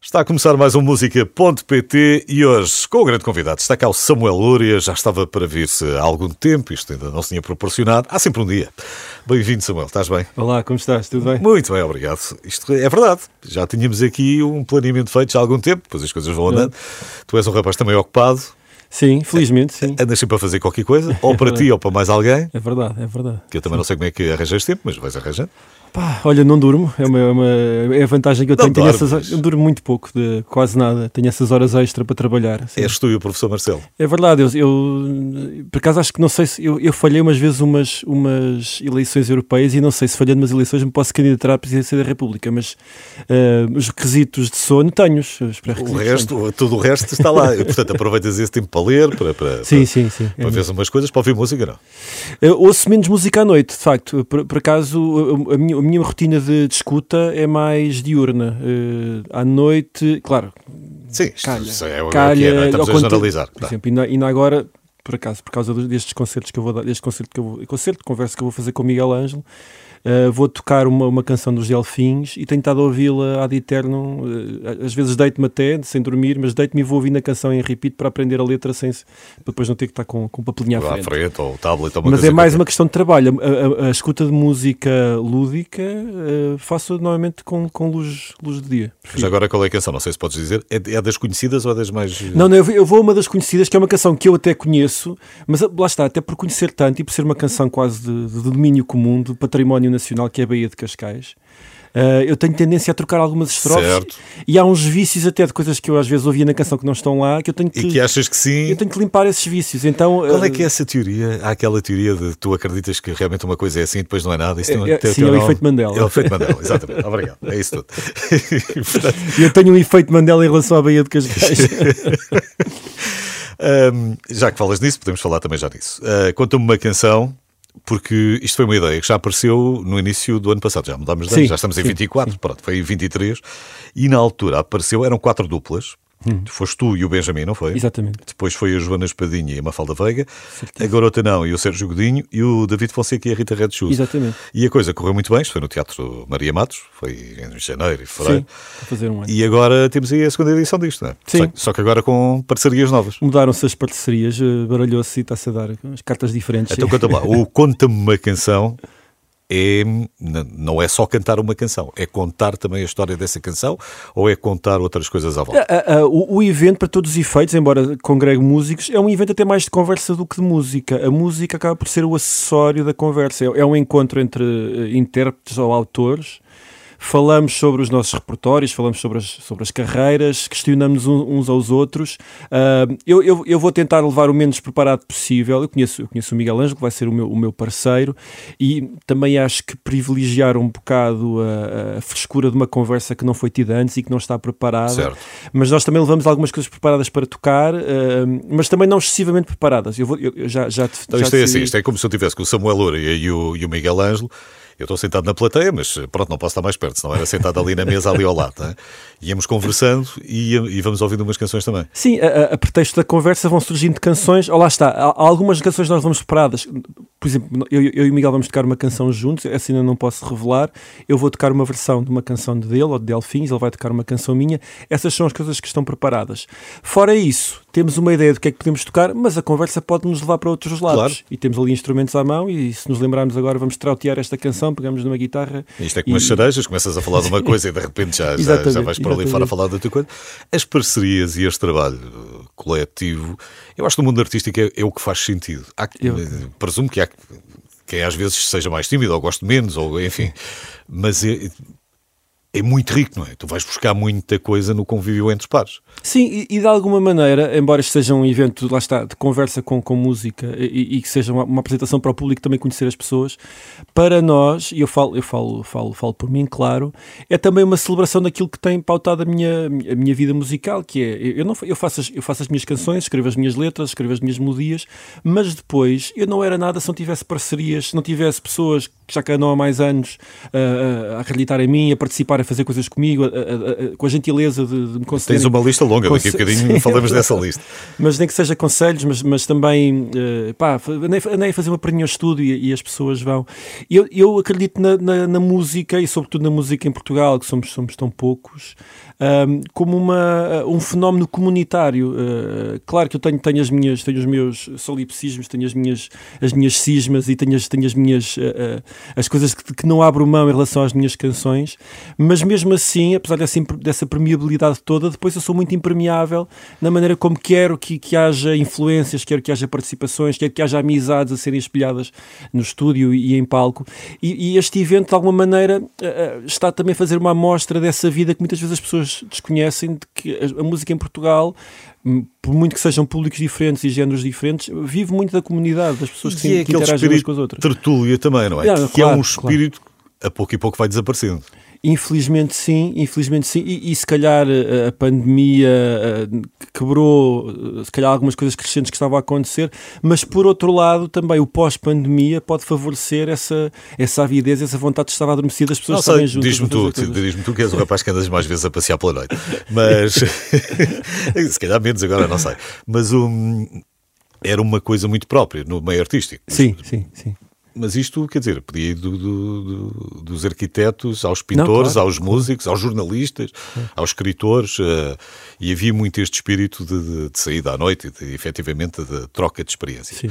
Está a começar mais um Música.pt e hoje, com o grande convidado, está cá o Samuel Lúria, já estava para vir-se há algum tempo, isto ainda não se tinha proporcionado, há sempre um dia. Bem-vindo, Samuel, estás bem? Olá, como estás? Tudo bem? Muito bem, obrigado. Isto é verdade, já tínhamos aqui um planeamento feito já há algum tempo, depois as coisas vão andando. Tu és um rapaz também ocupado. Sim, felizmente, sim. Andas sempre a fazer qualquer coisa, ou para ti ou para mais alguém. É verdade, é verdade. Que eu também não sei como é que arranjas tempo, mas vais arranjando. Pá, olha, não durmo, é, uma, é, uma, é a vantagem que eu tenho. tenho essas, eu durmo muito pouco, de, quase nada, tenho essas horas extra para trabalhar. Sim. És tu e o professor Marcelo? É verdade, eu, eu por acaso acho que não sei se. Eu, eu falhei umas vezes umas, umas eleições europeias e não sei se falhando umas eleições me posso candidatar à presidência da República, mas uh, os requisitos de sono tenho-os. O resto, tudo o resto está lá. Portanto, aproveitas esse tempo para ler, para, para, sim, para, sim, sim, para é ver umas coisas, para ouvir música, não? Eu ouço menos música à noite, de facto. Por, por acaso, a minha, a minha rotina de, de, escuta é mais diurna. Uh, à noite, claro. Sim, calha, é o calha, é, é? estamos a generalizar. Por exemplo, ainda, ainda agora, por acaso, por causa destes concertos que eu vou dar, deste concerto que eu vou, concerto conversa que eu vou fazer com o Miguel Ângelo, Uh, vou tocar uma, uma canção dos Delfins e tenho estado a ouvi-la ad eterno. Uh, às vezes deito-me até, sem dormir, mas deito-me e vou ouvindo a canção em repeat para aprender a letra sem para depois não ter que estar com, com papelinha à frente. À frente ou tablet, ou mas é mais uma questão de trabalho. A, a, a escuta de música lúdica uh, faço normalmente com, com luz, luz de dia. Mas agora qual é a canção? Não sei se podes dizer. É, é das conhecidas ou é das mais. Não, não, eu vou a uma das conhecidas, que é uma canção que eu até conheço, mas lá está, até por conhecer tanto e por ser uma canção quase de, de domínio comum, de património nacional, que é a Baía de Cascais. Uh, eu tenho tendência a trocar algumas estrofes. Certo. e há uns vícios até de coisas que eu às vezes ouvia na canção que não estão lá que eu tenho que e que achas que sim? Eu tenho que limpar esses vícios. Então qual é que é essa teoria? Há aquela teoria de tu acreditas que realmente uma coisa é assim e depois não é nada? Isso é, é, sim é o efeito Mandela. É o efeito Mandela exatamente. Obrigado. É isso tudo. Eu tenho um efeito Mandela em relação à Baía de Cascais. Um, já que falas nisso podemos falar também já disso uh, conta-me uma canção porque isto foi uma ideia que já apareceu no início do ano passado, já mudámos de ano, já estamos em sim, 24, sim. pronto, foi em 23, e na altura apareceu, eram quatro duplas, Hum. Foste tu e o Benjamin, não foi? Exatamente. Depois foi a Joana Espadinha e a Mafalda Veiga, Certeza. a Garota Não e o Sérgio Godinho e o David Fonseca e a Rita Red Shoes. Exatamente. E a coisa correu muito bem, isto foi no Teatro Maria Matos, foi em janeiro e fevereiro. Sim, fazer um ano. E agora temos aí a segunda edição disto, não é? Sim. Só, só que agora com parcerias novas. Mudaram-se as parcerias, eh, baralhou-se e está-se a dar as cartas diferentes. Então conta lá, o Conta-me uma canção é, não é só cantar uma canção, é contar também a história dessa canção ou é contar outras coisas à volta? Uh, uh, uh, o, o, evento, para todos os efeitos, embora congregue músicos, é um evento até mais de conversa do que de música. A música acaba por ser o acessório da conversa. É, é um encontro entre eh, intérpretes ou autores falamos sobre os nossos repertórios, falamos sobre as, sobre as carreiras, questionamos uns aos outros. Uh, eu, eu, eu, vou tentar levar o menos preparado possível. Eu conheço, eu conheço o Miguel Ângelo, que vai ser o meu, o meu parceiro, e também acho que privilegiar um bocado a, a, frescura de uma conversa que não foi tida antes e que não está preparada. Certo. Mas nós também levamos algumas coisas preparadas para tocar, uh, mas também não excessivamente preparadas. Eu, vou, eu, já, já, então, já isto é assim, isto é como se eu tivesse com o Samuel Loura e o, e o Miguel Ângelo eu estou sentado na plateia, mas pronto, não posso estar mais perto, senão era sentado ali na mesa, ali ao lado. Né? Íamos conversando e, e, vamos ouvindo umas canções também. Sim, a, a, pretexto da conversa vão surgindo canções. Oh, lá está, algumas canções nós vamos separadas. Por exemplo, eu, eu, e o Miguel vamos tocar uma canção juntos, essa ainda não posso revelar. Eu vou tocar uma versão de uma canção dele ou de Delfins, ele vai tocar uma canção minha. Essas são as coisas que estão preparadas. Fora isso, temos uma ideia do que é que podemos tocar, mas a conversa pode nos levar para outros lados. Claro. E temos ali instrumentos à mão e se nos lembrarmos agora, vamos trautear esta canção, pegamos numa guitarra. Isto é como e... as cerejas, começas a falar de uma coisa e de repente já, já, já vais para ali fora a falar da tua coisa. As parcerias e este trabalho coletivo, eu acho que no mundo artístico é, é o que faz sentido. Há, eu... Presumo que há quem às vezes seja mais tímido ou goste menos, ou enfim, mas é, muito rico, não é? Tu vais buscar muita coisa no convívio entre os pares. Sim, e, e, de alguma maneira, embora este seja um evento, lá está, de conversa com, com música e, e que seja uma, uma, apresentação para o público também conhecer as pessoas, para nós, e eu falo, eu falo, falo, falo por mim, claro, é também uma celebração daquilo que tem pautado a minha, a minha vida musical, que é, eu, não, eu, faço as, eu faço as minhas canções, escrevo as minhas letras, escrevo as minhas melodias, mas depois eu não era nada se não tivesse parcerias, se não tivesse pessoas que já cá andam há mais anos uh, a acreditar em mim, a participar fazer coisas comigo, a, a, a, com a gentileza de, de me conceder. Tens uma lista longa, daqui a bocadinho sim, falamos dessa lista. Mas nem que seja conselhos, mas, mas também, uh, pá, andei, a fazer uma perninha estudo e, e, as pessoas vão. Eu, eu acredito na, na, na, música e, sobretudo, na música em Portugal, que somos, somos tão poucos, um, como uma, um fenómeno comunitário. Uh, claro que eu tenho, tenho, as minhas, tenho os meus solipsismos, tenho as minhas, as minhas cismas e tenho as, tenho as minhas uh, as coisas que, que, não abro mão em relação às minhas canções, mas mesmo assim, apesar dessa, dessa permeabilidade toda, depois eu sou muito impermeável na maneira como quero que, que haja influências, quero que haja participações, quero que haja amizades a serem espelhadas no estúdio e em palco. E, e este evento, de alguma maneira, está também a fazer uma amostra dessa vida que muitas vezes as pessoas desconhecem de que a, música em Portugal hum, por muito que sejam públicos diferentes e géneros diferentes, vive muito da comunidade, das pessoas que, e é que interagem umas com as outras. Tertúlia também, não é? que claro, é um espírito claro. a pouco e pouco vai desaparecendo. Infelizmente sim, infelizmente sim, e, e se calhar a, eh, a pandemia a, quebrou eh, se calhar algumas coisas crescentes que estavam a acontecer, mas por outro lado também o pós-pandemia pode favorecer essa, essa avidez, essa vontade de estar adormecida das pessoas estarem juntas. Diz-me tu, diz tu que és o rapaz que andas mais vezes a passear pela noite, mas se calhar menos agora, não sei, mas um, era uma coisa muito própria no meio artístico. Sim, sim, sim. Mas isto, quer dizer, podia ir do, do, do, dos arquitetos aos pintores, Não, claro, aos músicos, aos jornalistas, aos escritores, uh, e havia muito este espírito de, de, de saída à noite, de, efetivamente, de troca de experiências. Sim.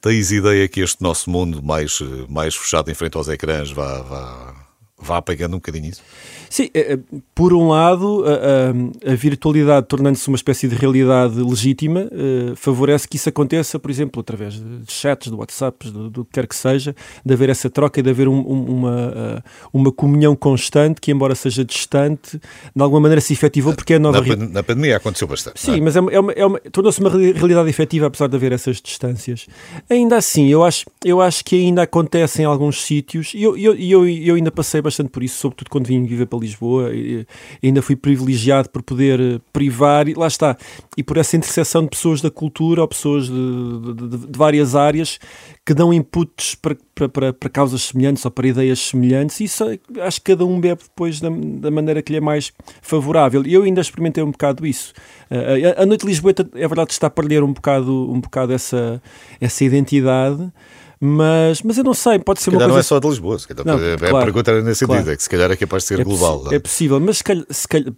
Tens ideia que este nosso mundo mais, mais fechado em frente aos ecrãs vá, vá, vá apagando um bocadinho isso? Sim, é, é, por um lado, a, a, a virtualidade tornando-se uma espécie de realidade legítima uh, favorece que isso aconteça, por exemplo, através de chats, de WhatsApps, do, do que quer que seja, de haver essa troca e de haver um, um, uma, uma comunhão constante que, embora seja distante, de alguma maneira se efetivou porque é nova... Na, na pandemia aconteceu bastante. Sim, é? mas é uma, é uma, é uma tornou-se uma realidade efetiva apesar de haver essas distâncias. Ainda assim, eu acho, eu acho que ainda acontece em alguns sítios e eu, eu, eu, eu ainda passei bastante por isso, sobretudo quando vim viver para Lisboa, e, ainda fui privilegiado por poder eh, privar, e lá está, e por essa interseção de pessoas da cultura ou pessoas de, de, de, várias áreas que dão inputs para, para, para, para, causas semelhantes ou para ideias semelhantes, e isso acho que cada um bebe depois da, da maneira que lhe é mais favorável. E eu ainda experimentei um bocado isso. Uh, a, a Noite de Lisboa é verdade está a perder um bocado, um bocado essa, essa identidade. Mas, mas eu não sei, pode ser se uma coisa... não é só de Lisboa, se calhar, não, é, claro, a pergunta era nesse claro. sentido, é que se calhar é capaz de ser é global. É possível, mas se calhar, se calhar,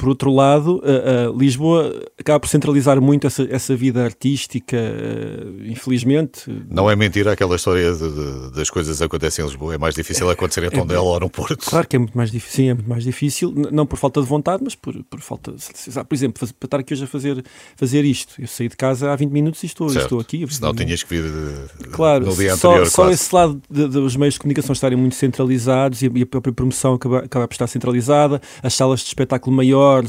por outro lado, Lisboa acaba por centralizar muito essa, essa vida artística, uh, infelizmente. Não é mentira aquela história de, de, das coisas acontecem em Lisboa, é mais difícil acontecer em é Tondela é, ou no Porto. Claro que é muito mais difícil, sim, é muito mais difícil, não por falta de vontade, mas por, por falta. Por exemplo, para estar aqui hoje a fazer, fazer isto, eu saí de casa há 20 minutos e estou, estou aqui. Senão tinhas que vir de, claro, no dia só, anterior. Só esse lado dos meios de comunicação estarem muito centralizados e a, e a própria promoção acaba, acaba por estar centralizada, as salas de espetáculo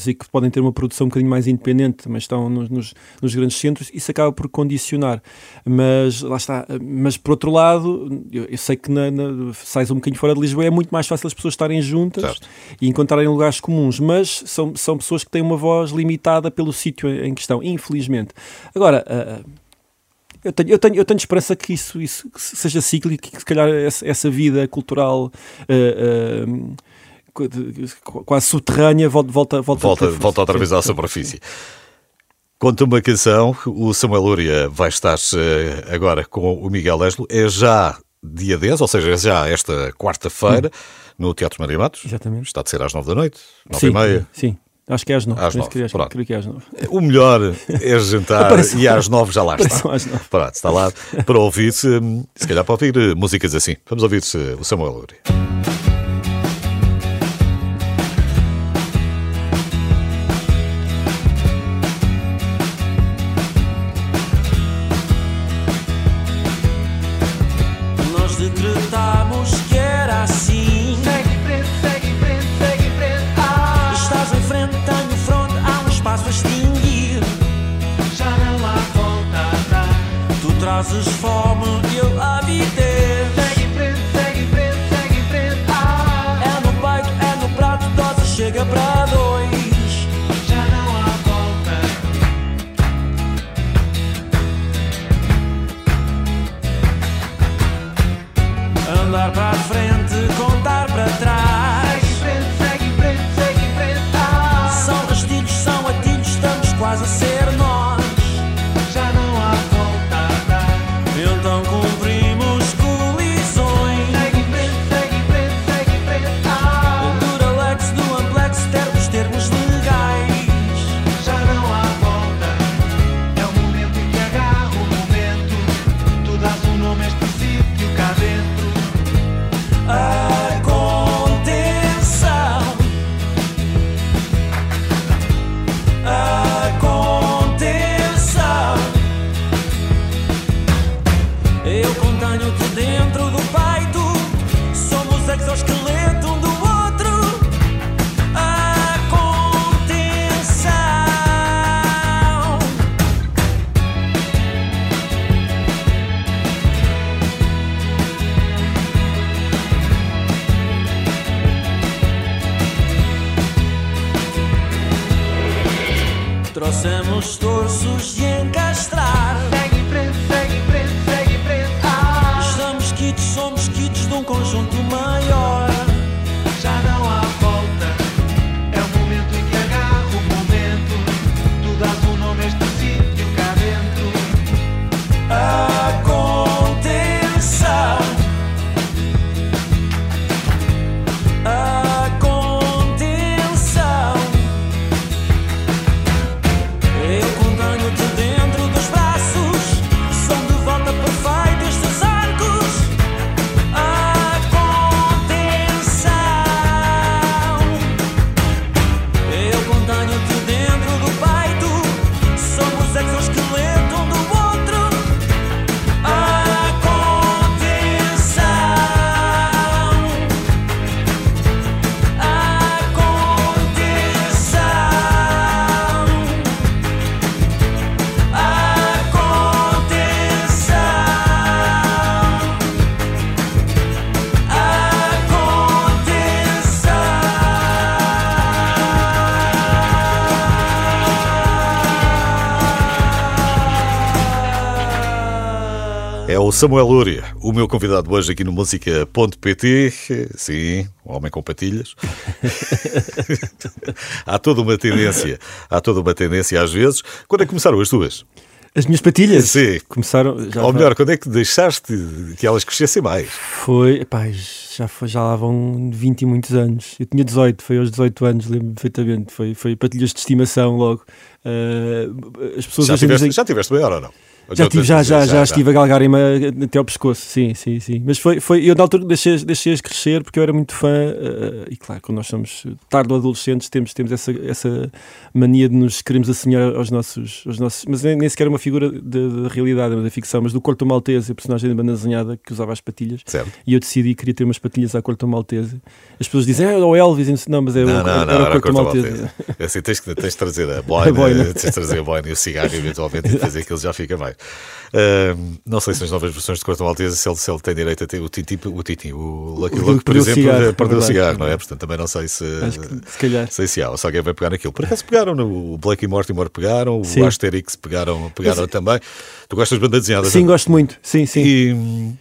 e que podem ter uma produção um bocadinho mais independente, mas estão nos, nos, nos, grandes centros, isso acaba por condicionar. Mas lá está. Mas por outro lado, eu, eu sei que na, na, sais um bocadinho fora de Lisboa é muito mais fácil as pessoas estarem juntas certo. e encontrarem lugares comuns, mas são, são pessoas que têm uma voz limitada pelo sítio em questão, infelizmente. Agora. Uh, eu tenho, eu, tenho, eu tenho esperança que isso, isso seja cíclico, que se calhar essa, essa vida cultural uh, uh, quase subterrânea, volta, volta, volta, volta, volta outra vez à superfície. Conta uma canção, o Samuel Lúria vai estar uh, agora com o Miguel Ângelo, é já dia 10, ou seja, é já esta quarta-feira, hum. no Teatro Maria Matos. Exatamente. Está de ser às 9 da noite, 9 sim, e meia. Sim, Acho que é às 9. Às 9. Creio, creio que é às 9. O melhor é jantar e às 9 já lá está. Às 9. Pronto, está lá para ouvir, se, se calhar para ouvir eh, músicas assim. Vamos ouvir o Samuel Lúria. Trouxemos torços de. O Samuel Lúria, o meu convidado hoje aqui no música.pt. Sim, um homem com patilhas. há toda uma tendência, há toda uma tendência às vezes. Quando é que começaram as tuas? As minhas patilhas Sim. começaram. Já Ou melhor, quando é que deixaste que elas crescessem mais? Foi, epá, já, foi, já lá vão 20 e muitos anos. Eu tinha 18, foi aos 18 anos, lembro-me perfeitamente. Foi, foi patilhas de estimação logo. Ah, as pessoas Já tiveste, dizem- já tiveste maior ou não? Já, tive, já, já, já, já. estive a galgarem-me até ao pescoço, sim, sim, sim. Mas foi, foi eu na altura deixei, deixei-as crescer porque eu era muito fã, eh, e claro, quando nós somos tardo adolescentes, temos, temos essa, essa mania de nos queremos assemelhar aos nossos, aos nossos mas nem, sequer uma figura da realidade, da ficção, mas do Corto Maltese, a personagem da banda desenhada que usava as patilhas. E eu decidi que queria ter umas patilhas à Corto Maltese. As pessoas dizem, é o Elvis, não, mas é Não, o, não, não, era o Corto Maltese. Maltese. É Assim, tens, que, tens de trazer a boina, boina. trazer a boina e o cigarro eventualmente e fazer aquilo já fica mais. Ahm, não sei se nas novas versões de Corto Maltese se ele, se ele tem direito a ter o Titi, o, titi, o Lucky O Luke, por exemplo, cigarro, eh, perdeu o é cigarro, não é? Portanto, também não sei se, que se calhar. sei se há, ou se alguém vai pegar naquilo. Por acaso pegaram no o Blake e Mortimer pegaram, Sim. o Asterix pegaram, pegaram também. Tu gostas de bandas desenhadas? Sim, não? gosto muito, sim, sim. E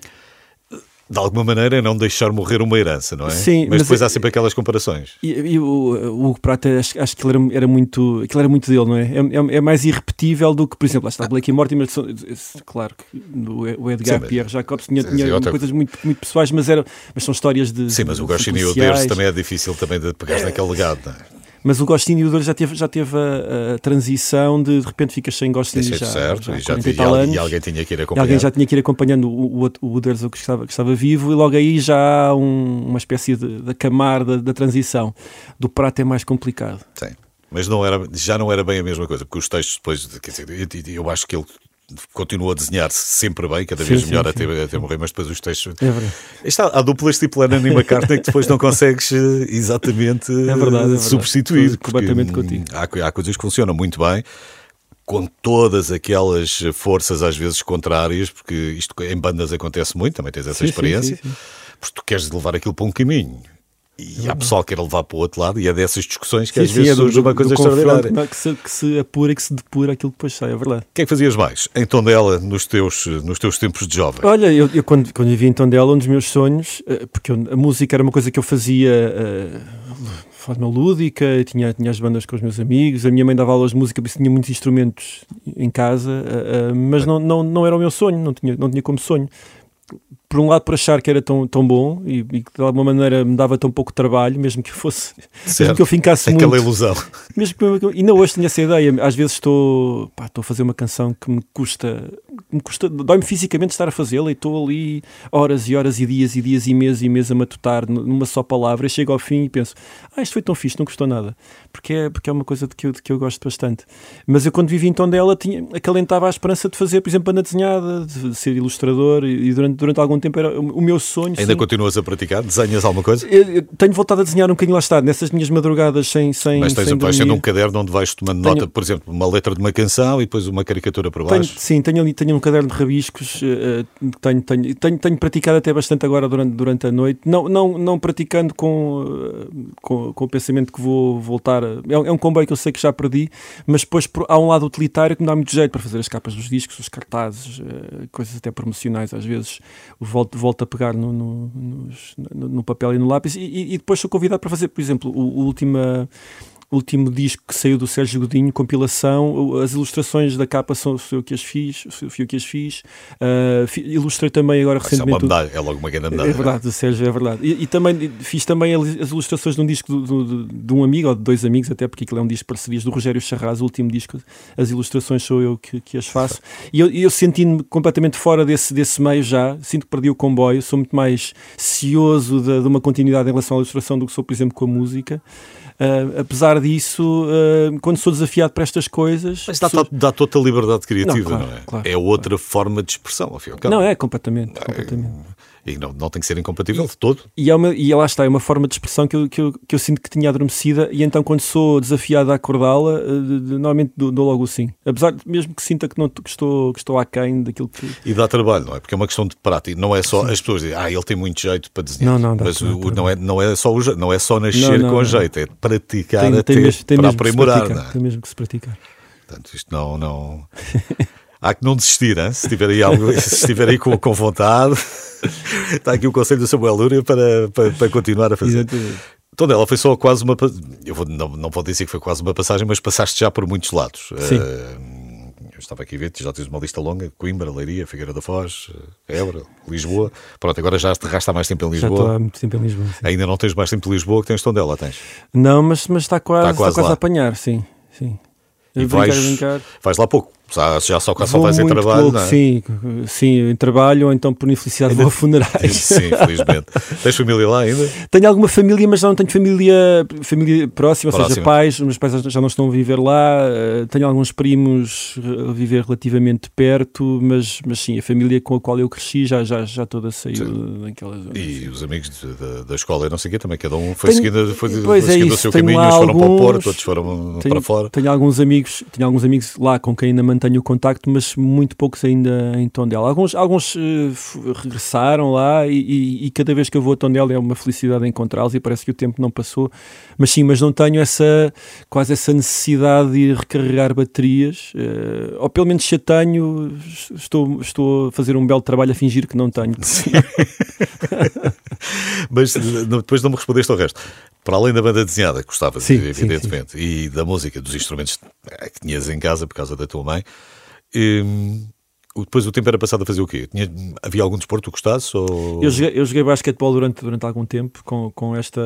de alguma maneira é não deixar morrer uma herança, não é? Sim, mas mas depois é- há sempre aquelas comparações. E, e o, o Hugo Prata, acho, acho que ele era, era muito, aquilo era muito dele, não é? É, é- é mais irrepetível do que, por exemplo, lá está Blake e Mortimer, claro que o Edgar Sim, Pierre Jacobs tinha, Sim, tinha outra- coisas muito, muito pessoais, mas, era, mas são histórias de. Sim, mas o Goscinny e o. Deus também é difícil também de pegares naquele legado, não é? Mas o Gostinho e o Dor já teve, já teve a, a transição de de repente ficas sem Gostinho Deixei já, certo, já e, já, 40 e anos. e alguém tinha que ir acompanhar. alguém já tinha que ir acompanhando o, o, o que estava, que estava vivo, e logo aí já há um- uma espécie de, de acamar da, da transição. Do prato é mais complicado. Sim. Mas não era, já não era bem a mesma coisa, porque os textos depois, quer dizer, eu, eu acho que ele continuou a desenhar-se sempre bem, cada vez Sim, sim, melhor sim. até, até morrer, mas depois os textos. É. Está, há duplas tipo Lennon e McCartney que depois não consegues eh, exatamente É verdade, é eh, substituir. Completamente contigo. Há, há coisas que funcionam muito bem, com todas aquelas forças às vezes contrárias, porque isto em bandas acontece muito, também tens essa Sim, sim, experiência, sim, sim. porque tu queres levar aquilo para um caminho. E há pessoal que quer levar para o outro lado, e é dessas discussões que às Sim, vezes sim, é do, surge uma coisa extraordinária. é? que, se, que se apura e que se depura aquilo que depois sai, é verdade. O que é que fazias mais em Tondela nos teus, nos teus tempos de jovem? Olha, eu, eu quando, quando vivia em Tondela, um dos meus sonhos, eh, porque eu- a música era uma coisa que eu fazia eh, de forma lúdica, eu tinha, tinha as bandas com os meus amigos, a minha mãe dava aulas de música, por isso tinha muitos instrumentos em casa, eh, mas não, não, não era o meu sonho, não tinha, não tinha como sonho. Por um lado, por achar que era tão, tão bom e, e que de alguma maneira me dava tão pouco trabalho, mesmo que eu fosse, mesmo Certo. que eu fincasse Aquela muito. ilusão. Mesmo que eu, ainda hoje tenho essa ideia. Às vezes estou, pá, estou a fazer uma canção que me custa, me custa dói-me fisicamente estar a fazê-la e estou ali horas e horas e dias e dias e meses e meses a matutar numa só palavra. E chego ao fim e penso, ah, isto foi tão fixe, não custou nada. Porque é, porque é uma coisa de que, eu, de que eu gosto bastante. Mas eu, quando vivi em Tondela, tinha, acalentava a esperança de fazer, por exemplo, banda desenhada, de ser ilustrador e, e durante, durante algum tempo era o, o meu sonho. Ainda sim. continuas a praticar? Desenhas alguma coisa? Eu, eu tenho voltado a desenhar um bocadinho lá está, nessas minhas madrugadas sem, sem, Mas tens, sem vais tendo um caderno onde vais tomando Tenho- nota, por exemplo, uma letra de uma canção e depois uma caricatura por Tenho, baixo. sim, tenho ali tenho num caderno de rabiscos, uh, tenho, tenho, tenho, tenho praticado até bastante agora durante, durante a noite, não, não, não praticando com, uh, com, com, o pensamento que vou voltar. A, é, é, um comboio que eu sei que já perdi, mas depois há um lado utilitário que me dá muito jeito para fazer as capas dos discos, os cartazes, uh, coisas até promocionais, às vezes volto, volto a pegar no, no, no, no papel e no lápis, e, e, depois sou convidado para fazer, por exemplo, o, o última último disco que saiu do Sérgio Godinho, compilação, as ilustrações da capa são, eu que as fiz, sou eu que as fiz. Uh, ilustrei também agora recentemente. É, uma é logo uma grande medalha. É verdade, do Sérgio, é verdade. E, e, também fiz também as ilustrações de um disco do, do, de um amigo, ou de dois amigos, até porque aquilo é um disco de parcerias do Rogério Charraz, o último disco. As ilustrações sou eu que, que as faço. E eu, eu sentindo-me completamente fora desse, desse meio já, sinto que perdi o comboio, sou muito mais cioso de, de uma continuidade em relação à ilustração do que sou, por exemplo, com a música. Uh, apesar disso, uh, quando sou desafiado para estas coisas. Mas dá, dá toda a liberdade criativa, não, claro, não é? Claro, é outra claro. forma de expressão, afinal. Não, é completamente. É, completamente. E não, não tem que ser incompatível de todo. E, é uma, e lá está, é uma forma de expressão que eu, que, eu, que eu sinto que tinha adormecida, e então quando sou desafiado a acordá-la, uh, normalmente dou, dou, logo sim. Apesar de mesmo que sinta que, não, que, estou, que estou aquém daquilo que. E dá trabalho, não é? Porque é uma questão de prática. Não é só sim. as pessoas dizem, ah, ele tem muito jeito para desenhar. Não, não, dá, Mas o, não, é, não, é só o, não é só nascer não, não, com jeito, é praticar tem, até tem mesmo, tem para aprimorar. Não é? Tem mesmo que se praticar. Portanto, isto não. não... Há que não desistir, hein? se estiver aí, algo, se estiver aí com, com vontade. Está aqui o conselho do Samuel Lúria para, para, para continuar a fazer. Exatamente. Então, ela foi só quase uma. Eu vou, não, não vou dizer que foi quase uma passagem, mas passaste já por muitos lados. Sim. Uh, eu estava aqui a ver, já tens uma lista longa: Coimbra, Leiria, Figueira da Foz, Évora, Lisboa. Pronto, agora já te há mais tempo em Lisboa. Já estou há muito tempo em Lisboa. Sim. Ainda não tens mais tempo em Lisboa que tens Tondela, tens? Não, mas, mas está quase, está quase, está quase a apanhar, sim. sim. E brincar, vais, brincar. vais lá pouco. Já, só, só vais em trabalho, pouco, não é? Sim, sim, em trabalho ou então por infelicidade vou a funerais. Sim, felizmente. Tens família lá ainda? Tenho alguma família, mas já não tenho família, família próxima, ou seja, pais. Os meus pais já não estão a viver lá. Eh, tenho alguns primos a viver relativamente perto, mas, mas sim, a família com a qual eu cresci já, já, já toda saiu sim. daquela zona. E os amigos de, da escola, eu não sei o quê, também cada um foi tenho, seguindo, foi, foi seguindo é o seu caminho, uns foram para o Porto, outros foram tenho, para fora. Tenho alguns amigos, tenho alguns amigos lá com quem ainda mantenho o contacto, mas muito poucos ainda em Tondela. Alguns, alguns uh, regressaram lá e, e, e, cada vez que eu vou a Tondela é uma felicidade encontrá-los e parece que o tempo não passou. Mas sim, mas não tenho essa quase essa necessidade de recarregar baterias, uh, ou pelo menos se a tenho, estou, estou a fazer um belo trabalho a fingir que não tenho. mas depois não me respondeste ao resto. Para além da banda desenhada, que gostavas, sim, evidentemente, sim, sim. e da música, dos instrumentos que tinhas em casa por causa da tua mãe, hum, depois o tempo era passado a fazer o quê? Tinha, havia algum desporto que gostasse? Ou... Eu, joguei, eu joguei basquetebol durante, durante algum tempo, com, com esta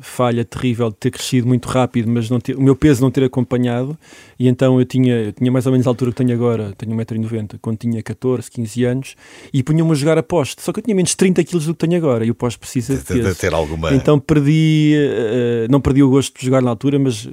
falha terrível de ter crescido muito rápido, mas não ter, o meu peso não ter acompanhado. E então eu tinha, eu tinha mais ou menos a altura que tenho agora, tenho 1,90m, quando tinha 14, 15 anos, e punha-me a jogar a poste. Só que eu tinha menos 30 kg do que tenho agora, e o poste precisa de, de, ter alguma. Então perdi, uh, não perdi o gosto de jogar na altura, mas uh,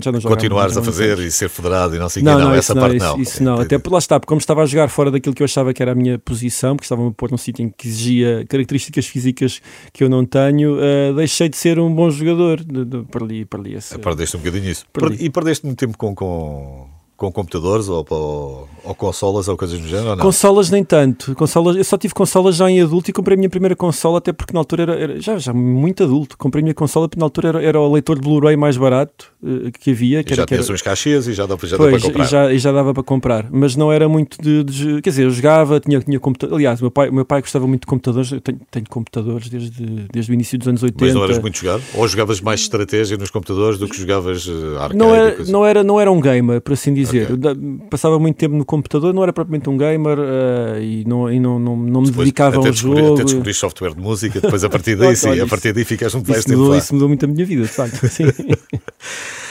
já não jogava. Continuares a fazer e ser federado e não sei o que, não, essa parte não. Isso não, até lá está, porque como estava a jogar fora daquilo que eu achava que era a minha posição, porque estava a pôr num sítio em que exigia características físicas que eu não tenho, uh, deixei de ser um bom jogador. De, de, perdi, perdi esse, Perdeste um bocadinho isso. Perdi. E perdeste muito tempo com, com com computadores ou, ou, ou, consolas ou coisas do género? Ou não? Consolas nem tanto. Consolas, eu só tive consolas já em adulto e comprei a minha primeira consola, até porque na altura era, era já, já muito adulto. Comprei a minha consola porque na altura era, era o leitor de Blu-ray mais barato uh, que havia. Que e já tinhas uns caixas e já, dava, já pois, dava para comprar. E já, e já dava para comprar, mas não era muito de, de, Quer dizer, eu jogava, tinha, tinha computador. Aliás, meu pai, meu pai gostava muito de computadores. Eu tenho, tenho computadores desde, desde o início dos anos 80. Mas não eras muito jogado? Ou jogavas mais estratégia nos computadores do que jogavas uh, arcade? Não era, não era, não era um gamer, por assim dizer. Okay passava muito tempo no computador, não era propriamente um gamer uh, e, não, e não, não, não me depois, dedicava ao jogo. Até descobri software de música, depois a partir daí sim, a partir daí ficas muito mais tempo mudou, Isso mudou muito a minha vida, de facto. Sim.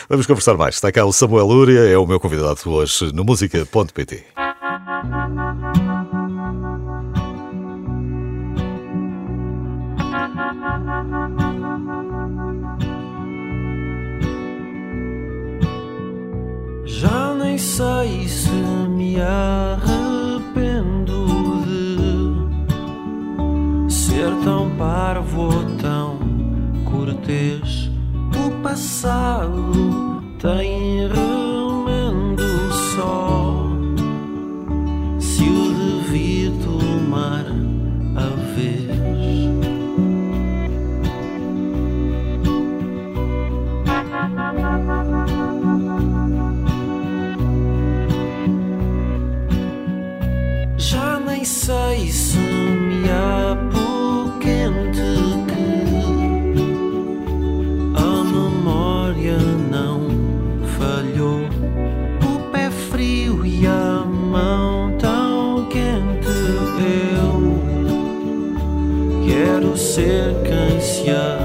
Vamos conversar mais. Está cá o Samuel Lúria, é o meu convidado hoje no música.pt. sei se me arrependo de ser tão parvo ou tão cortês. O passado tem remendo só. Se o nem sei se me há pouco quente que a memória não falhou. O pé frio e a mão tão quente. Eu quero ser quem se ama.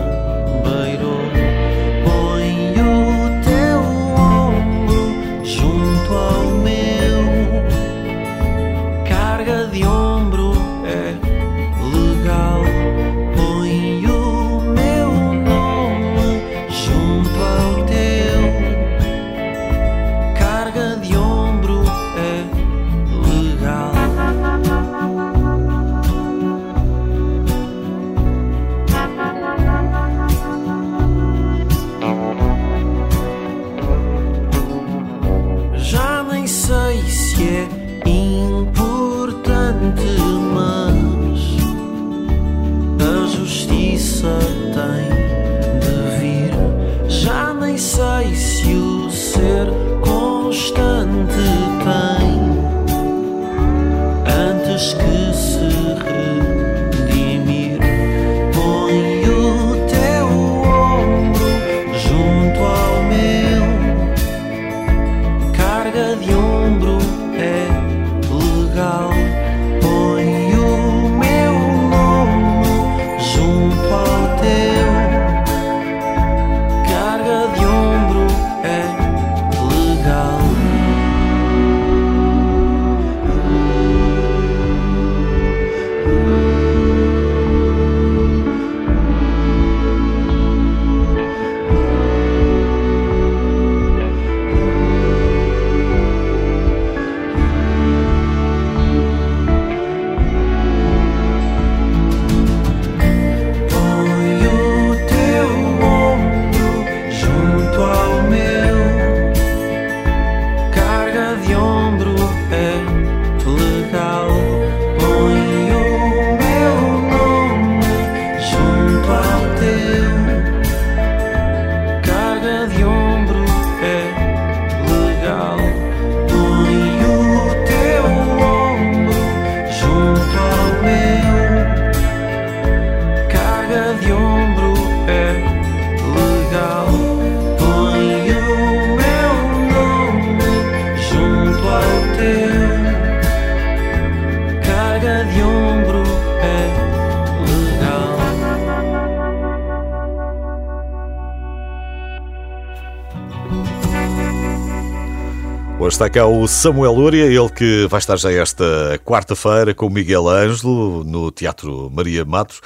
Está cá o Samuel Lúria, ele que vai estar já esta quarta-feira com o Miguel Ângelo no Teatro Maria Matos.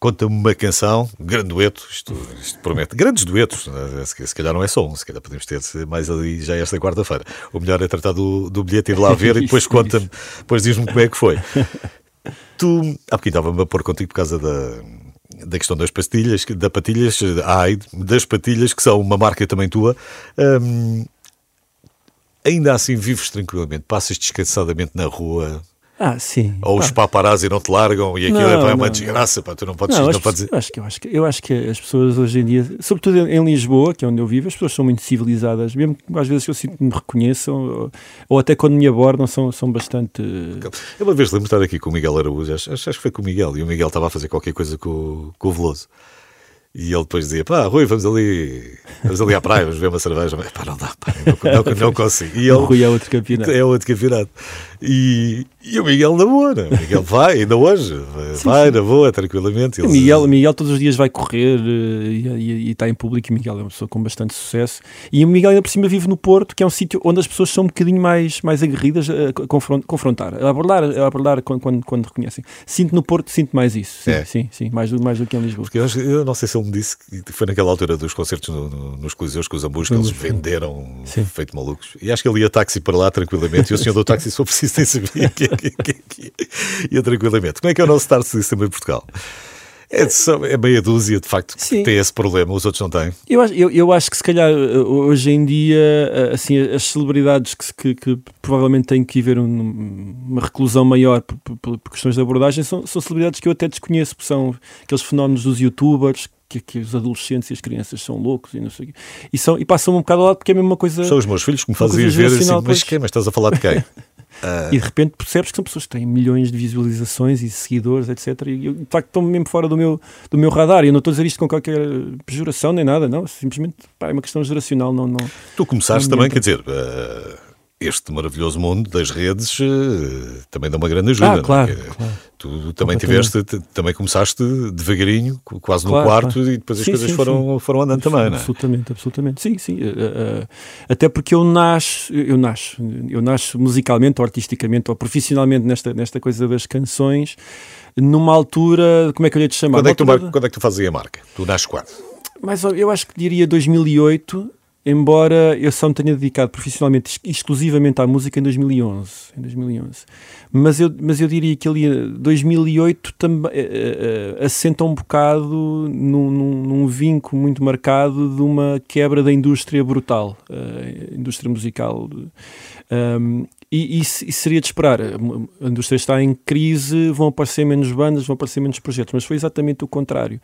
Conta-me uma canção, um grande dueto, isto, isto promete, grandes duetos, né? se, se calhar não é só um, se calhar podemos ter mais ali já esta quarta-feira. O melhor é tratar do, do bilhete, ir lá ver e depois conta-me, depois diz-me como é que foi. Tu, há bocadinho estava-me a pôr contigo por causa da, da questão das pastilhas, da patilhas, ai, das patilhas, que são uma marca também tua. Hum, ainda assim vives tranquilamente, passas descansadamente na rua, Ah, sim. ou os paparazzi não te largam e aquilo Não, é, pá, é uma desgraça, pá, tu não podes, Não, não podes eu, acho que, eu, acho que, eu acho que as pessoas hoje em dia, sobretudo em Lisboa, que é onde eu vivo, as pessoas são muito civilizadas, mesmo que às vezes eu sinto que me reconheçam, ou, ou até quando me abordam, são, são bastante. Eu uma vez lembro de estar aqui com o Miguel Araújo, acho, acho que foi com o Miguel, e o Miguel estava a fazer qualquer coisa com, com o Veloso. E ele depois dizia: pá, Rui, vamos ali, vamos ali à praia, vamos ver uma cerveja. Mas, pá, não dá, pá, não, não, não consigo. E O ele, Rui é outro campeonato. É outro campeonato. E, e o Miguel na boa, o Miguel vai, ainda hoje, vai na boa, tranquilamente. O Eles- Miguel, Miguel todos os dias vai correr eh, e, e- e está em público. E o Miguel é uma pessoa com bastante sucesso. E o Miguel, ainda por cima, vive no Porto, que é um sítio onde as pessoas são um bocadinho mais, mais aguerridas a a confron- confrontar, a abordar, a abordar quando, quando, quando reconhecem. Sinto no Porto, sinto mais isso. Sim, É. sim, sim, mais, do, mais do que em Lisboa. Porque eu, eu não sei se ele me disse que foi naquela altura dos concertos no- no- nos Coliseus com os Ambus que eles venderam Sim. feito malucos. E acho que ele ia táxi para lá tranquilamente. E o senhor do táxi, se for preciso, nem sabia que, que, que, que ia tranquilamente. Como é que é o nosso Start System em Portugal? É, só- é meia dúzia, de facto, que Sim. tem esse problema, os outros não têm. Eu acho, eu, eu acho que se calhar eh, hoje em dia eh, assim, as celebridades que, que, que provavelmente têm que viver um- uma reclusão maior por, por- por questões de abordagem são, são celebridades que eu até desconheço, porque são aqueles fenómenos dos youtubers que, que os adolescentes e as crianças são loucos e não sei o quê. E, são, e passam um bocado ao lado porque é a mesma coisa. São os meus filhos que me coisa ver assim, mas quem? Mas estás a falar de quem? Uh... E de repente percebes que são pessoas que têm milhões de visualizações e seguidores, etc. E eu, de facto estão mesmo fora do meu, do meu radar. E eu não estou a dizer isto com qualquer pejoração nem nada, não. Simplesmente pá, é uma questão geracional. Não, não, tu começaste também, quer dizer. Uh este maravilhoso mundo das redes uh, também dá uma grande ajuda. Ah, claro, é? claro. Tu também tiveste, também começaste devagarinho, quase no claro, quarto, claro. e depois as sim, coisas sim, foram, sim. foram andando também, não é? Absolutamente, absolutamente. Sim, sim. Uh, uh, até porque eu nasço, eu nasço, eu nasço musicalmente, ou artisticamente, ou profissionalmente nesta, nesta coisa das canções, numa altura, como é que eu ia te chamar? Quando é que, tu, quando é que tu fazes a marca? Tu nasces quando? Mas eu acho que diria 2008, embora eu só me tenha dedicado profissionalmente exclusivamente à música em 2011, em 2011. Mas eu, mas eu diria que ali 2008 também uh, uh, assenta um bocado num, num, num vínculo muito marcado de uma quebra da indústria brutal, uh, indústria musical. Um, e, isso seria de esperar. A indústria está em crise, vão aparecer menos bandas, vão aparecer menos projetos, mas foi exatamente o contrário.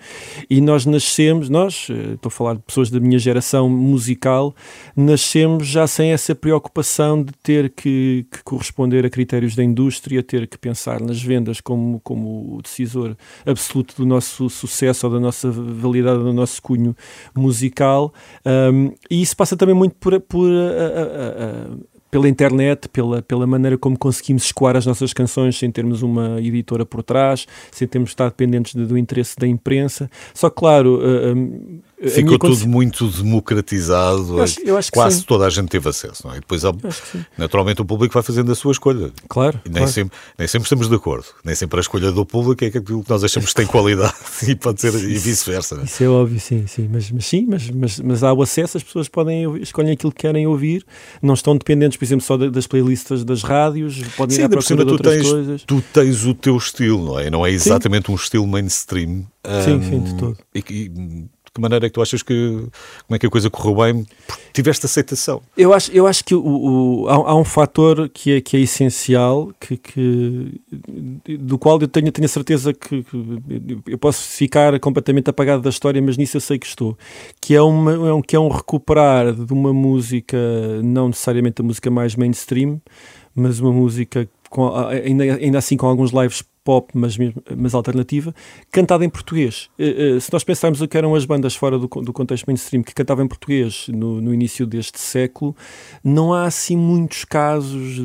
E nós nascemos, nós, eh, estou a falar de pessoas da minha geração musical, nascemos já sem essa preocupação de ter que, que corresponder a critérios da indústria, ter que pensar nas vendas como, como o decisor absoluto do nosso sucesso ou da nossa validade, do nosso cunho musical. Um, e isso passa também muito por, por a, a, a, pela internet, pela, pela maneira como conseguimos escoar as nossas canções sem termos uma editora por trás, sem termos de estar dependentes de, do interesse da imprensa. Só claro. Uh, Ficou tudo muito democratizado, eu acho, eu acho quase sim. toda a gente teve acesso, não é? E depois, naturalmente, o público vai fazendo a sua escolha. Claro. E nem, claro. Sempre, nem sempre estamos de acordo. Nem sempre a escolha do público é aquilo que nós achamos que tem qualidade e pode ser e vice-versa. É? Isso é óbvio, sim, sim. Mas, mas sim, mas, mas, mas há o acesso, as pessoas podem escolher aquilo que querem ouvir, não estão dependentes, por exemplo, só das playlists das rádios, podem sim, ir à procura de outras tens, coisas. Tu tens o teu estilo, não é? Não é exatamente sim. um estilo mainstream. Sim, um, sim, de todo. E, e, que maneira é que tu achas que como é que a coisa correu bem? Tiveste aceitação? Eu acho, eu acho que o, o há, há, um fator que é, que é essencial, que, que do qual eu tenho, tenho a certeza que, que, eu posso ficar completamente apagado da história, mas nisso eu sei que estou, que é, uma, é um, que é um recuperar de uma música, não necessariamente a música mais mainstream, mas uma música com, ainda, ainda assim com alguns lives pop, mas, mas alternativa, cantada em português. Uh, uh, se nós pensarmos o que eram as bandas fora do, do contexto mainstream que cantavam em português no, no, início deste século, não há assim muitos casos.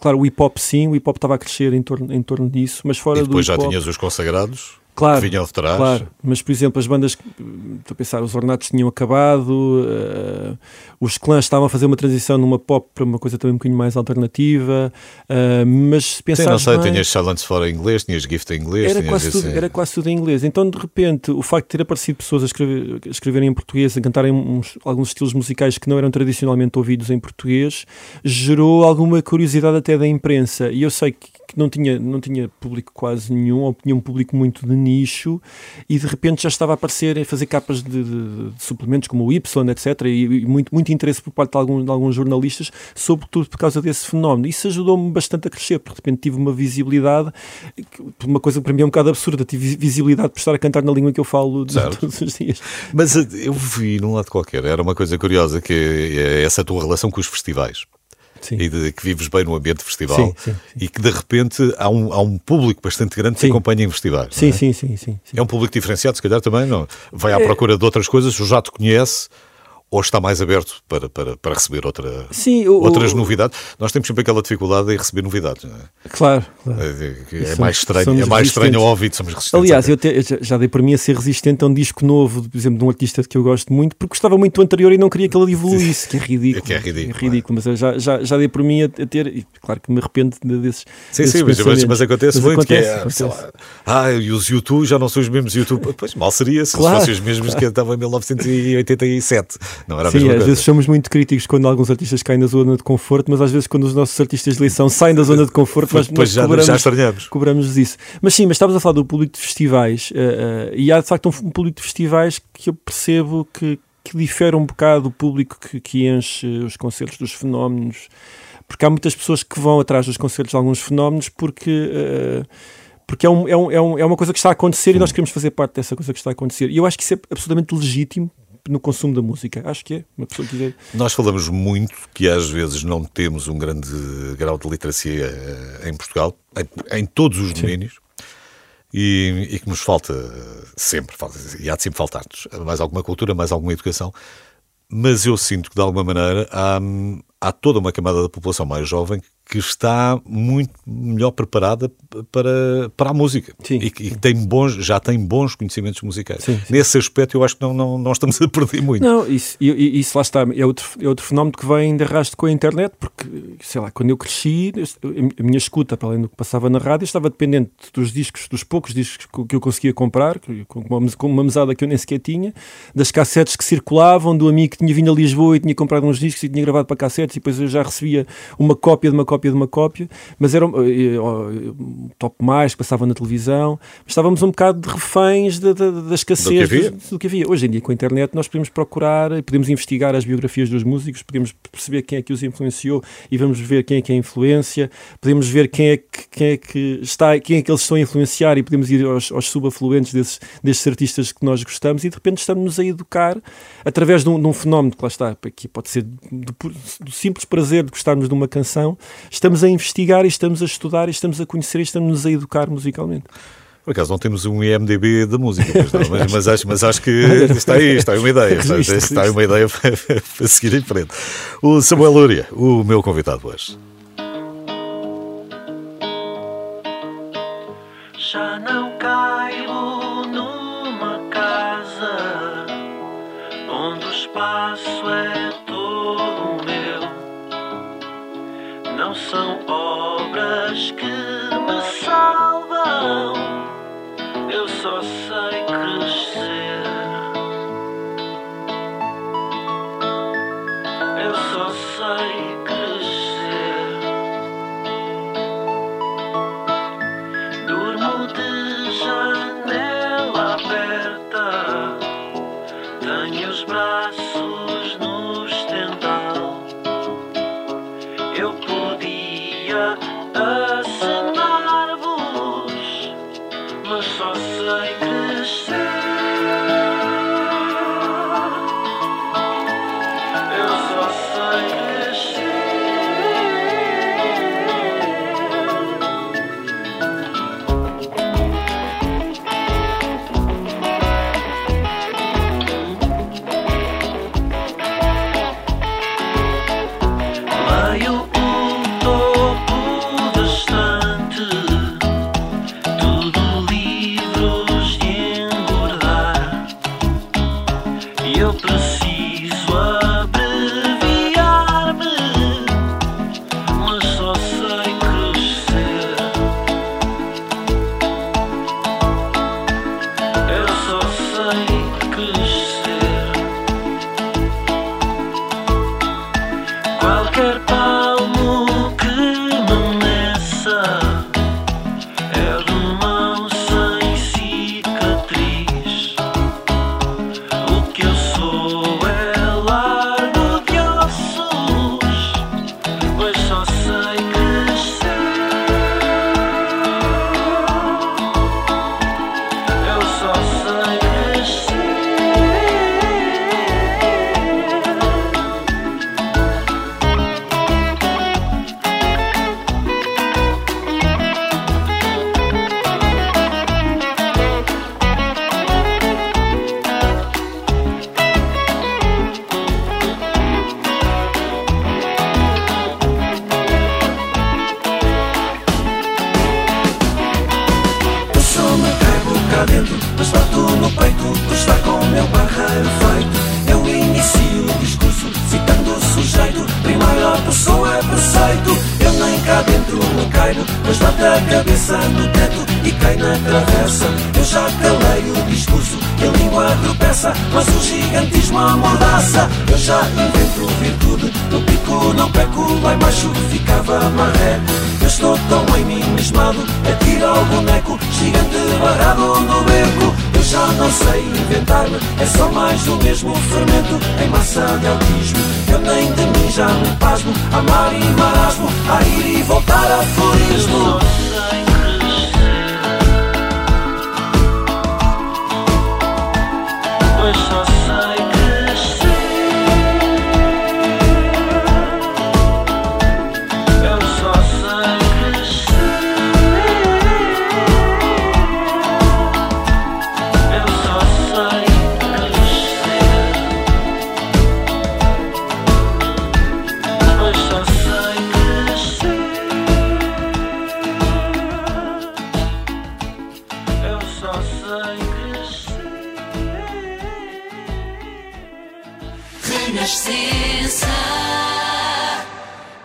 Claro, o hip hop sim, o hip hop estava a crescer em torno, em torno disso, mas fora e depois do já tinhas os consagrados? Claro, que trás. Claro, mas por exemplo, as bandas, estou a pensar, os Ornatos tinham acabado, uh, os clãs estavam a fazer uma transição numa pop para uma coisa também um bocadinho mais alternativa, uh, mas se pensar. não sei, bem, tinhas Silence fora em inglês, tinhas Gift em inglês, era quase, tudo, era quase tudo em inglês. Então, de repente, o facto de ter aparecido pessoas a, escrever, a escreverem em português, a cantarem uns, alguns estilos musicais que não eram tradicionalmente ouvidos em português, gerou alguma curiosidade até da imprensa. E eu sei que que não tinha, não tinha público quase nenhum, ou tinha um público muito de nicho, e de repente já estava a aparecer a fazer capas de, de, de suplementos como o Y, etc. E, e, muito, muito interesse por parte de, algum, de alguns jornalistas, sobretudo por causa desse fenómeno. Isso ajudou-me bastante a crescer, porque de repente tive uma visibilidade, uma coisa para mim é um bocado absurda, tive visibilidade por estar a cantar na língua que eu falo todos os dias. Mas eh, eu vi num lado qualquer, era uma coisa curiosa, que é essa tua relação com os festivais. Sim. e de, que vives bem no ambiente de festival sim, sim, e que de repente há um, há um público bastante grande que acompanha em festivais. Sim, é? sim, sim, sim, É um público diferenciado, se calhar também, não? Vai à procura de outras coisas, já te conhece ou está mais aberto para, para, para receber outra, Sim, o, outras novidades? Nós temos sempre aquela dificuldade em receber novidades. Não é? Claro. claro. É, é, é mais estranho, é mais estranho ao ouvido, somos resistentes. Aliás, eu, te, eu, já dei para mim a ser resistente a um disco novo, por exemplo, de um artista que eu gosto muito, porque gostava muito do anterior e não queria que ele evoluísse, que é ridículo. que é ridículo. É ridículo, mas eu já, já, já dei para mim a, a ter, e claro que me arrependo desses. Sim, desses sim, mas, mas, acontece mas muito. Acontece, que é, acontece. Lá, ah, e os YouTube já não são os mesmos YouTube. Pois mal seria se claro. fossem os mesmos que estavam em 1987. Não era a sim, mesma coisa somos muito críticos quando alguns artistas caem na zona de conforto, mas às vezes quando os nossos artistas de eleição saem da zona de conforto, nós, nós já, cobramos, já estranhamos. cobramos isso. Mas sim, mas estávamos a falar do público de festivais uh, uh, e há de facto um, um, público de festivais que eu percebo que, que difere um bocado do público que, que enche os concertos dos fenómenos, porque há muitas pessoas que vão atrás dos concertos de alguns fenómenos porque... Uh, porque é, um, é, um, é, uma coisa que está a acontecer e nós queremos fazer parte dessa coisa que está a acontecer. E eu acho que isso é absolutamente legítimo, no consumo da música. Acho que é. Uma pessoa quiser. Nós falamos muito que às vezes não temos um grande grau de literacia eh, em Portugal, em, em todos os domínios. E, e, que nos falta sempre, falta, e há de sempre faltar-nos mais alguma cultura, mais alguma educação, mas eu sinto que de alguma maneira há, há toda uma camada da população mais jovem que está muito melhor preparada para, para a música sim, e que tem bons, já tem bons conhecimentos musicais. Sim, sim. Nesse aspecto, eu acho que não, não, não estamos a perder muito. Não, isso, isso lá está. É outro, é outro fenómeno que vem de arrasto com a internet, porque, sei lá, quando eu cresci, a minha escuta, para além do que passava na rádio, estava dependente dos discos, dos poucos discos que eu conseguia comprar, com uma, com uma mesada que eu nem sequer tinha, das cassetes que circulavam, do amigo que tinha vindo a Lisboa e tinha comprado uns discos e tinha gravado para cassetes, e depois eu já recebia uma cópia de uma cópia de uma cópia, mas era um top mais que passava na televisão, estávamos um bocado de reféns de, de, da escassez do que, do, do que, havia. Hoje em dia, com a internet, nós podemos procurar, podemos investigar as biografias dos músicos, podemos perceber quem é que os influenciou e vamos ver quem é que é a influência, podemos ver quem é que, quem é que está, quem é que eles estão a influenciar e podemos ir aos, aos subafluentes desses, desses artistas que nós gostamos e de repente estamos-nos a educar através de um, de um, fenómeno que lá está, aqui pode ser do, do simples prazer de gostarmos de uma canção, estamos a investigar e estamos a estudar e estamos a conhecer e estamos a educar musicalmente. Por acaso não temos um IMDB da música, mas, mas, mas, acho, mas acho que está aí, está aí uma ideia, está, está aí uma ideia para, para seguir em frente. O Samuel Lúria, o meu convidado hoje. Já não caibo numa casa onde o espaço é são obras que me salvam. Eu só sei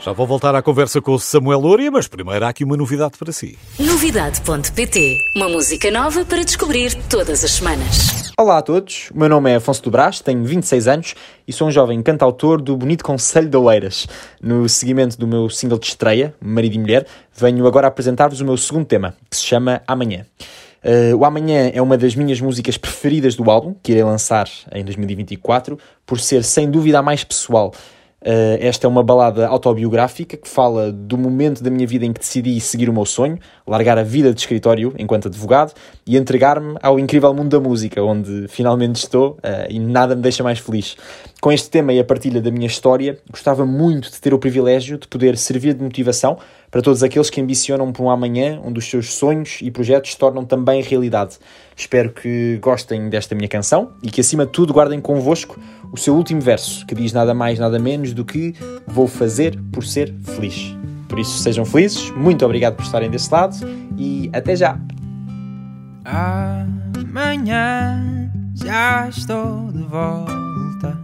Já vou voltar à conversa com o Samuel Lúria, mas primeiro há aqui uma novidade para si. Novidade.pt Uma música nova para descobrir todas as semanas. Olá a todos, o meu nome é Afonso do Brás, tenho 26 anos e sou um jovem cantautor do bonito Conselho de Oeiras. No seguimento do meu single de estreia, Marido e Mulher, venho agora apresentar-vos o meu segundo tema, que se chama Amanhã. Uh, o Amanhã é uma das minhas músicas preferidas do álbum, que irei lançar em 2024, por ser sem dúvida a mais pessoal. Uh, esta é uma balada autobiográfica que fala do momento da minha vida em que decidi seguir o meu sonho, largar a vida de escritório enquanto advogado e entregar-me ao incrível mundo da música, onde finalmente estou uh, e nada me deixa mais feliz. Com este tema e a partilha da minha história, gostava muito de ter o privilégio de poder servir de motivação para todos aqueles que ambicionam por um amanhã onde os seus sonhos e projetos se tornam também realidade. Espero que gostem desta minha canção e que, acima de tudo, guardem convosco o seu último verso, que diz nada mais, nada menos do que vou fazer por ser feliz. Por isso, sejam felizes, muito obrigado por estarem desse lado e até já! Amanhã já estou de volta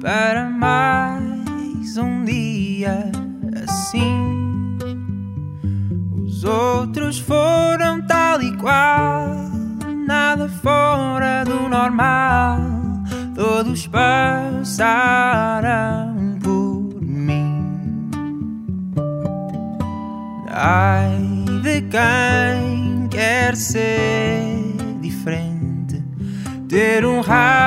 para mais um dia assim. Os outros foram tal e qual, nada fora do normal. Todos passaram por mim. Ai de quem quer ser diferente, ter um rastro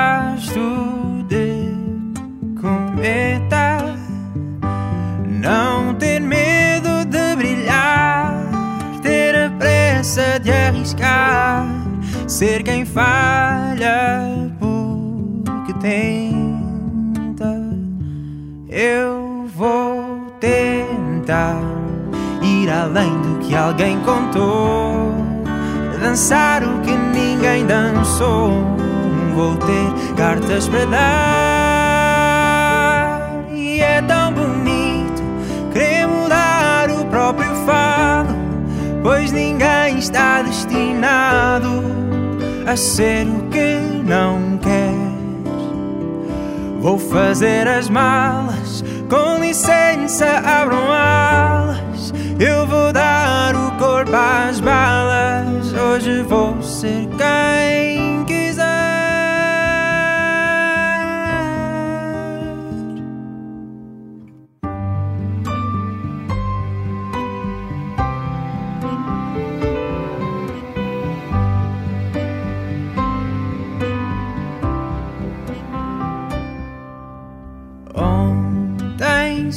ser quem falha porque tenta. Eu vou tentar ir além do que alguém contou, dançar o que ninguém dançou. Vou ter cartas para dar e é tão bonito querer mudar o próprio fado, pois ninguém está destinado a ser o que não quer. Vou fazer as malas, com licença abram alas. Eu vou dar o corpo às balas. Hoje vou ser quem quiser.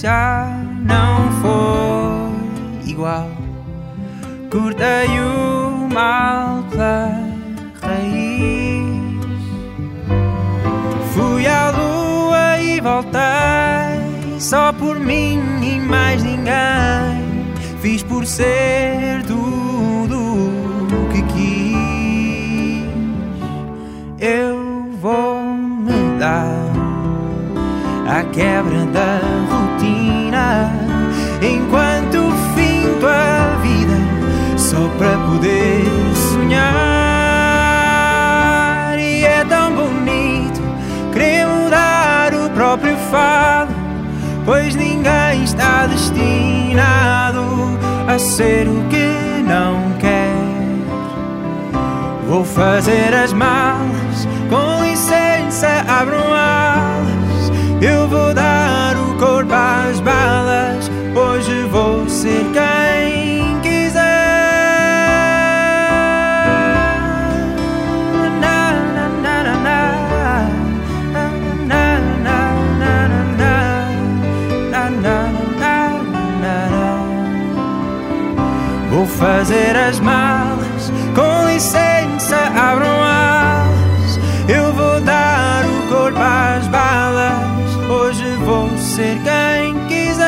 Já não foi igual. Cortei o mal pela raiz. Fui à lua e voltei só por mim e mais ninguém. Fiz por ser tudo o que quis. Eu vou me dar à quebra da para poder sonhar e é tão bonito querer mudar o próprio fado pois ninguém está destinado a ser o que não quer vou fazer as malas com licença abram alas eu vou dar o corpo às balas. Hoje vou ser quem fazer as malas. Com licença, abram alas. Eu vou dar o corpo às balas. Hoje vou ser quem quiser.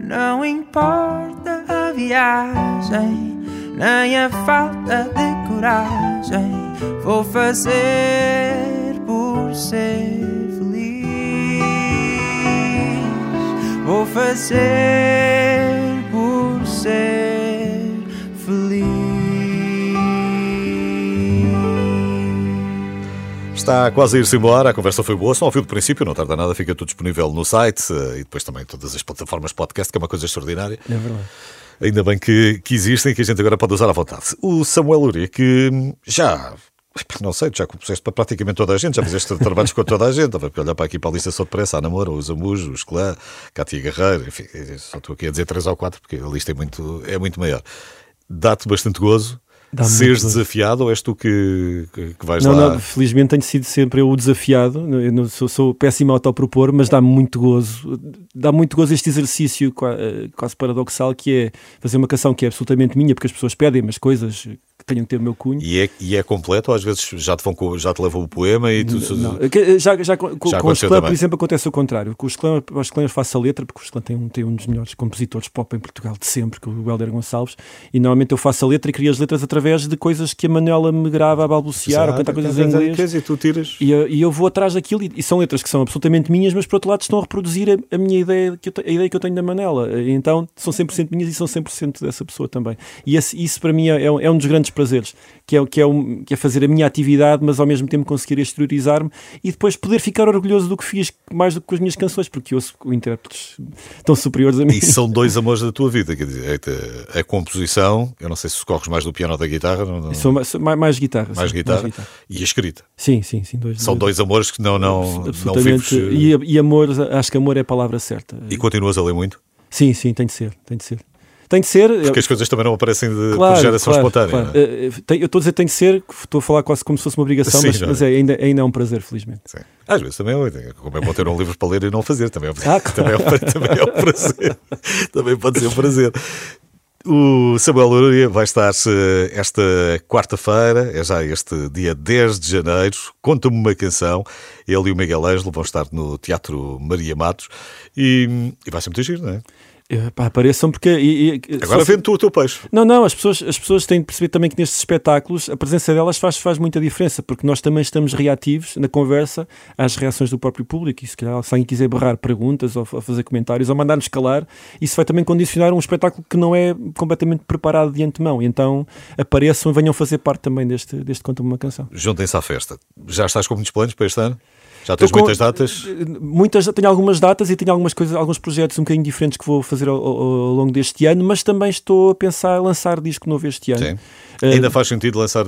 Não importa a viagem, nem a falta de coragem. Vou fazer por ser feliz. Vou fazer ser feliz. Está quase a ir-se embora, a conversa foi boa, só ao fim do princípio, não tarda nada, fica tudo disponível no site eh, e depois também todas as plataformas podcast, que é uma coisa extraordinária. É verdade. Ainda bem que, que existem, que a gente agora pode usar à vontade. O Samuel Luria, que já não sei, já puseste para praticamente toda a gente, já fizeste trabalhos com toda a gente, estava a olhar para aqui para a lista só de pressa, a Namora, o Zamujo, o Esclã, Cátia Guerreiro, enfim, só estou aqui a dizer três ou quatro porque a lista é muito, é muito maior. Dá-te bastante gozo seres desafiado ou és tu que, que, que vais não, lá? Não, felizmente tenho sido sempre eu o desafiado. Eu não sou, sou péssimo a autopropor, mas dá-me muito gozo. Dá muito gozo este exercício quase paradoxal que é fazer uma canção que é absolutamente minha, porque as pessoas pedem umas coisas tenham que ter o meu cunho. E é, e é completo ou às vezes já te, vão, já te levam o poema e tu... Não, já, já, com, já com o Esclã, por exemplo, acontece o contrário. Com o Esclã, o Esclã eu faço a letra, porque o Esclã tem um, tem um dos melhores compositores pop em Portugal de sempre, que é o Helder Gonçalves, e normalmente eu faço a letra e crio as letras através de coisas que a Manuela me grava a balbuciar Exato, ou cantar coisas em inglês. E tu tiras. E, e, eu vou atrás daquilo e, e, são letras que são absolutamente minhas, mas por outro lado estão a reproduzir a, a minha ideia, que eu, a ideia que eu tenho da Manela. Então são 100% minhas e são 100% dessa pessoa também. E esse, isso para mim é, é um dos grandes prazeres, que é, que, é um, que é fazer a minha atividade, mas ao mesmo tempo conseguir exteriorizar-me e depois poder ficar orgulhoso do que fiz, mais do que com as minhas canções, porque ouço intérpretes tão superiores a mim. E são dois amores da tua vida, quer dizer, a, a composição, eu não sei se corres mais do piano ou da guitarra. Não, não... Sou mais, mais, mais guitarra. Mais, sim, guitarra, mais guitarra e a escrita. Sim, sim, sim. Dois, são dois, dois amores que não, não, absolutamente. Não vives... e, e amor, acho que amor é a palavra certa. E continuas a ler muito? Sim, sim, tem de ser, tem de ser. Tem de ser. Porque as coisas também não aparecem de claro, geração claro, espontânea. Claro. É? Eu estou a dizer tem de ser, estou a falar quase como se fosse uma obrigação, Sim, mas, mas é, ainda, ainda é um prazer, felizmente. Sim. Às vezes também é, como é bom ter um livro para ler e não fazer, também é, ah, também é, também é um prazer. também pode ser um prazer. O Samuel Luria vai estar esta quarta-feira, é já este dia 10 de janeiro. Conta-me uma canção. Ele e o Miguel Ângelo vão estar no Teatro Maria Matos e, e vai ser muito giro, não é? Pá, apareçam porque. E, e, Agora vende tu o teu peixe. Não, não, as pessoas, as pessoas têm de perceber também que nestes espetáculos a presença delas faz, faz muita diferença, porque nós também estamos reativos na conversa às reações do próprio público. E se calhar, se alguém quiser berrar perguntas ou, ou fazer comentários ou mandar-nos calar, isso vai também condicionar um espetáculo que não é completamente preparado de antemão. E então apareçam e venham fazer parte também deste, deste Conta uma Canção. Juntem-se à festa. Já estás com muitos planos para este ano? Já tens com, muitas datas? Muitas, tenho algumas datas e tenho algumas coisas, alguns projetos um bocadinho diferentes que vou fazer ao, ao, ao longo deste ano, mas também estou a pensar em lançar disco novo este ano. Sim. Uh, Ainda faz sentido lançar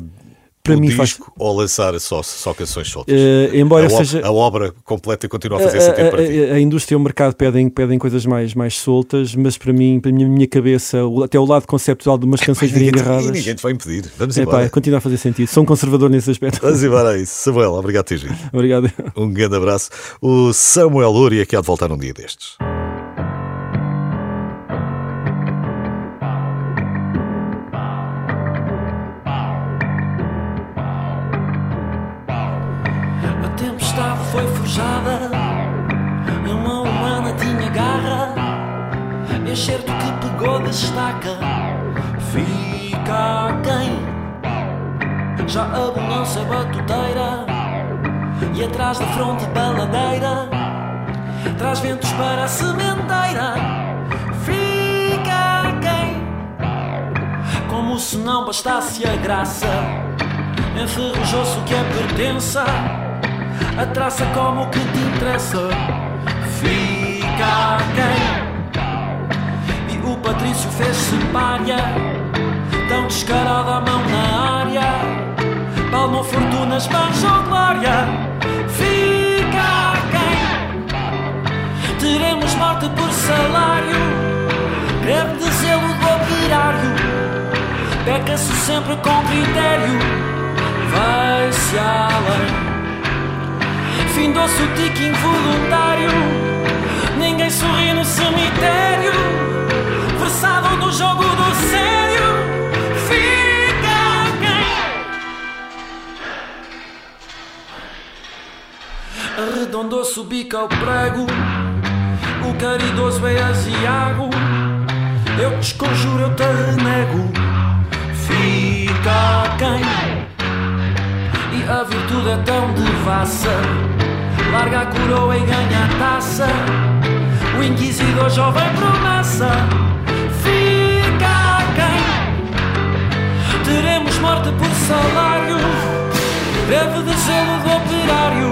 para mim disco faz... ou lançar só, só canções soltas? Uh, embora a, seja... a obra completa continua a fazer uh, sentido para ti? A, a, indústria e o mercado pedem, pedem coisas mais, mais soltas, mas para mim, para a minha, minha cabeça, até o lado conceptual de umas canções virem agarradas... E ninguém te vai impedir. Vamos embora. Continua a fazer sentido. Sou um conservador nesse aspecto. Vamos embora a isso. Samuel, obrigado ter Obrigado. Um grande abraço. O Samuel Luria que há de voltar um dia destes. Enxerto que pegou da estaca fica quem? Já a bonança batuteira e atrás da fronte baladeira traz ventos para a sementeira. Fica quem? Como se não bastasse a graça, enferrujou-se o que é pertença, a traça como que te interessa. Fica quem? O Patrício fez-se palha Tão descarada a mão na área Palmou fortunas, banjou glória. Fica quem? Teremos morte por salário Greve de zelo do operário. Peca-se sempre com critério Vai-se além. Findou-se o tique involuntário Ninguém sorri no cemitério versado no jogo do sério. Fica quem? Arredondou-se o bico ao prego. O caridoso é aziago. Eu te desconjuro, eu te renego. Fica quem? E a virtude é tão devassa. Larga a coroa e ganha a taça. O inquisidor jovem promessa. Morte por salário, greve de gelo do operário.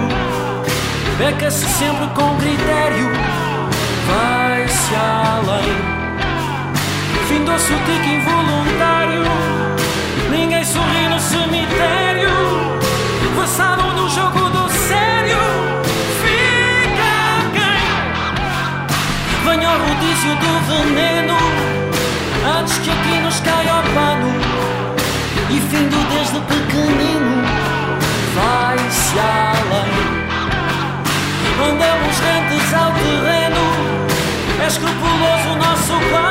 Beca-se sempre com critério, vai-se além. Findou-se o tique involuntário, ninguém sorri no cemitério. Passaram no jogo do sério, Google.